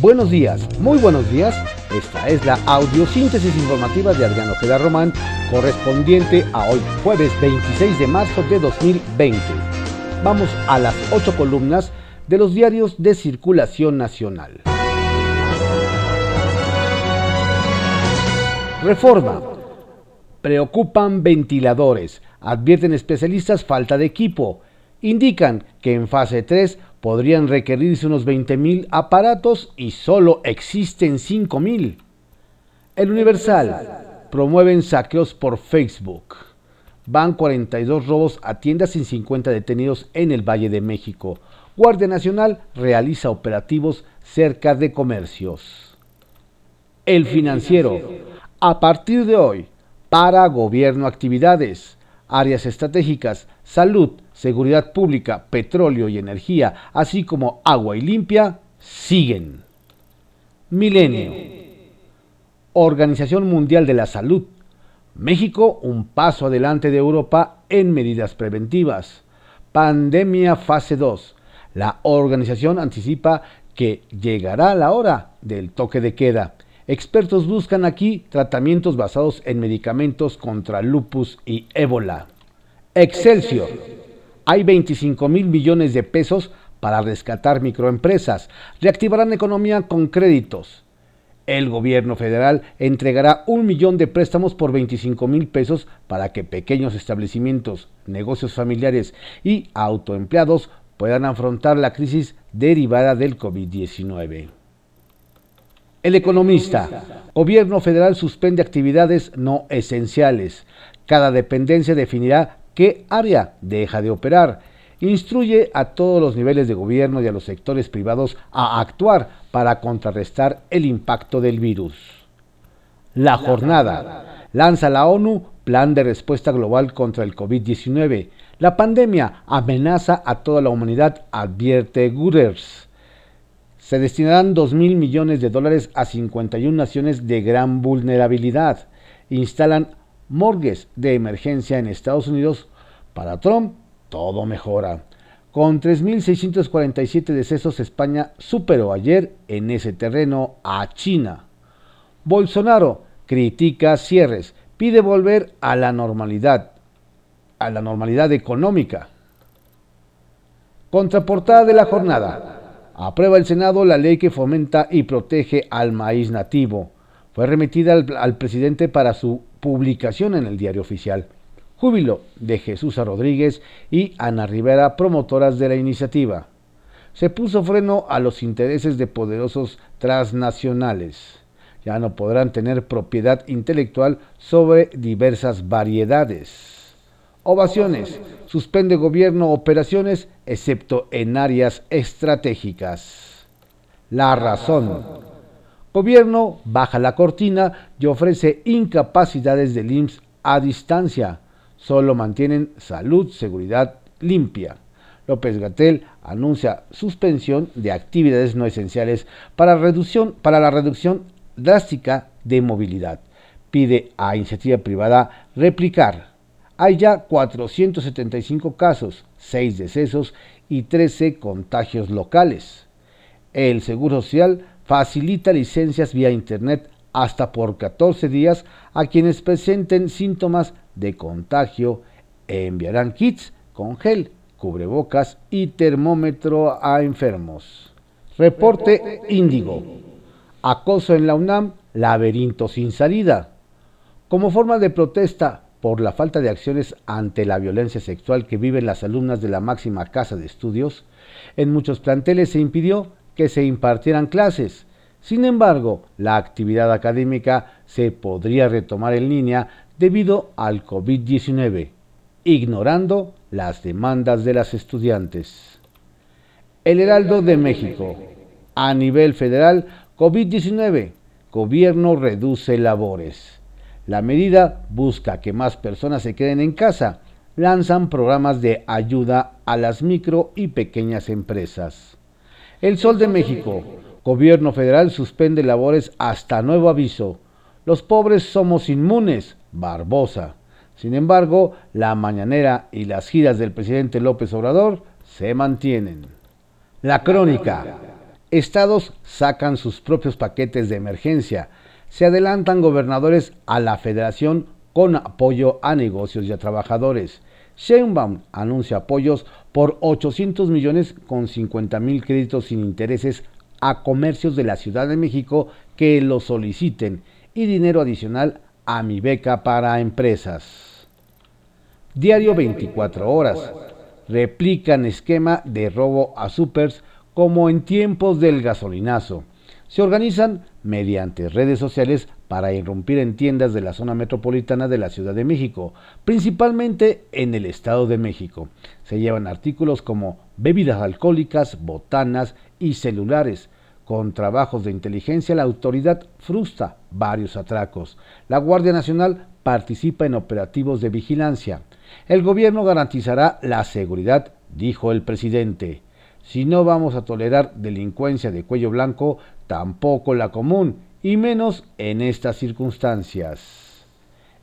Buenos días, muy buenos días. Esta es la audiosíntesis informativa de Adriano Ojeda Román, correspondiente a hoy, jueves 26 de marzo de 2020. Vamos a las ocho columnas de los diarios de circulación nacional. Reforma. Preocupan ventiladores. Advierten especialistas falta de equipo. Indican que en fase 3 podrían requerirse unos 20.000 aparatos y solo existen 5.000. El Universal. Promueven saqueos por Facebook. Van 42 robos a tiendas sin 50 detenidos en el Valle de México. Guardia Nacional realiza operativos cerca de comercios. El financiero. A partir de hoy, para gobierno actividades, áreas estratégicas, salud, seguridad pública, petróleo y energía, así como agua y limpia, siguen. Milenio. Organización Mundial de la Salud. México un paso adelante de Europa en medidas preventivas. Pandemia fase 2. La organización anticipa que llegará la hora del toque de queda Expertos buscan aquí tratamientos basados en medicamentos contra lupus y ébola. Excelsior. Hay 25 mil millones de pesos para rescatar microempresas. Reactivarán economía con créditos. El gobierno federal entregará un millón de préstamos por 25 mil pesos para que pequeños establecimientos, negocios familiares y autoempleados puedan afrontar la crisis derivada del COVID-19. El economista. Gobierno federal suspende actividades no esenciales. Cada dependencia definirá qué área deja de operar. Instruye a todos los niveles de gobierno y a los sectores privados a actuar para contrarrestar el impacto del virus. La jornada. Lanza la ONU Plan de Respuesta Global contra el COVID-19. La pandemia amenaza a toda la humanidad, advierte Guterres se destinarán 2 mil millones de dólares a 51 naciones de gran vulnerabilidad. Instalan morgues de emergencia en Estados Unidos. Para Trump, todo mejora. Con 3.647 decesos, España superó ayer en ese terreno a China. Bolsonaro critica cierres, pide volver a la normalidad, a la normalidad económica. Contraportada de la jornada. Aprueba el Senado la ley que fomenta y protege al maíz nativo. Fue remitida al, presidente para su publicación en el diario oficial. Júbilo de Jesús Rodríguez y Ana Rivera, promotoras de la iniciativa. Se puso freno a los intereses de poderosos transnacionales. Ya no podrán tener propiedad intelectual sobre diversas variedades. Ovaciones. Suspende gobierno operaciones excepto en áreas estratégicas. La razón. Gobierno baja la cortina y ofrece incapacidades del IMSS a distancia. Solo mantienen salud, seguridad limpia. López Gatel anuncia suspensión de actividades no esenciales para, reducción, para la reducción drástica de movilidad. Pide a iniciativa privada replicar hay ya 475 casos, 6 decesos y 13 contagios locales. El Seguro Social facilita licencias vía Internet hasta por 14 días a quienes presenten síntomas de contagio. Enviarán kits con gel, cubrebocas y termómetro a enfermos. Reporte Índigo. Acoso en la UNAM, laberinto sin salida. Como forma de protesta por la falta de acciones ante la violencia sexual que viven las alumnas de la máxima casa de estudios, en muchos planteles se impidió que se impartieran clases. Sin embargo, la actividad académica se podría retomar en línea debido al COVID-19, ignorando las demandas de las estudiantes. El Heraldo de México. A nivel federal, COVID-19. Gobierno reduce labores. La medida busca que más personas se queden en casa. Lanzan programas de ayuda a las micro y pequeñas empresas. El Sol de México. Gobierno federal suspende labores hasta nuevo aviso. Los pobres somos inmunes. Barbosa. Sin embargo, la mañanera y las giras del presidente López Obrador se mantienen. La crónica. Estados sacan sus propios paquetes de emergencia. Se adelantan gobernadores a la federación con apoyo a negocios y a trabajadores. Sheinbaum anuncia apoyos por 800 millones con 50 mil créditos sin intereses a comercios de la Ciudad de México que lo soliciten y dinero adicional a mi beca para empresas. Diario 24 horas. Replican esquema de robo a supers como en tiempos del gasolinazo. Se organizan mediante redes sociales para irrumpir en tiendas de la zona metropolitana de la Ciudad de México, principalmente en el Estado de México. Se llevan artículos como bebidas alcohólicas, botanas y celulares. Con trabajos de inteligencia, la autoridad frustra varios atracos. La Guardia Nacional participa en operativos de vigilancia. El gobierno garantizará la seguridad, dijo el presidente. Si no vamos a tolerar delincuencia de cuello blanco, tampoco la común, y menos en estas circunstancias.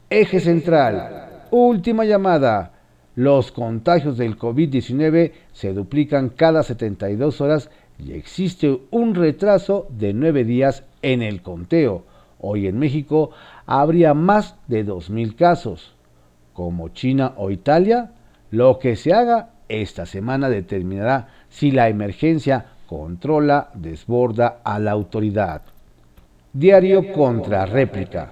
Eje central. Última llamada. Los contagios del COVID-19 se duplican cada 72 horas y existe un retraso de nueve días en el conteo. Hoy en México habría más de 2.000 casos. Como China o Italia, lo que se haga esta semana determinará si la emergencia controla, desborda a la autoridad. Diario contra réplica.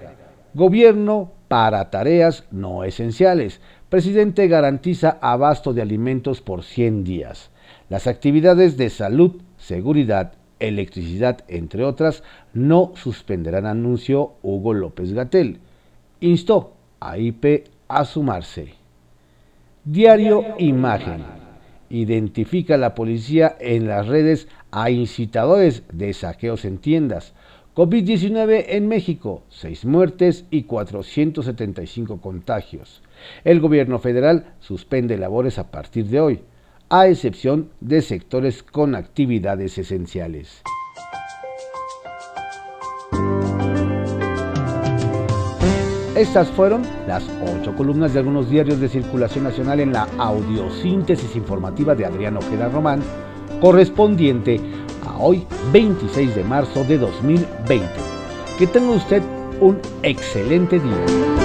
Gobierno para tareas no esenciales. Presidente garantiza abasto de alimentos por 100 días. Las actividades de salud, seguridad, electricidad, entre otras, no suspenderán, anunció Hugo López Gatel. Instó a IP a sumarse. Diario Imagen. Identifica la policía en las redes a incitadores de saqueos en tiendas. COVID-19 en México, 6 muertes y 475 contagios. El gobierno federal suspende labores a partir de hoy, a excepción de sectores con actividades esenciales. Estas fueron las ocho columnas de algunos diarios de circulación nacional en la audiosíntesis informativa de Adrián Ojeda Román, correspondiente a hoy 26 de marzo de 2020. Que tenga usted un excelente día.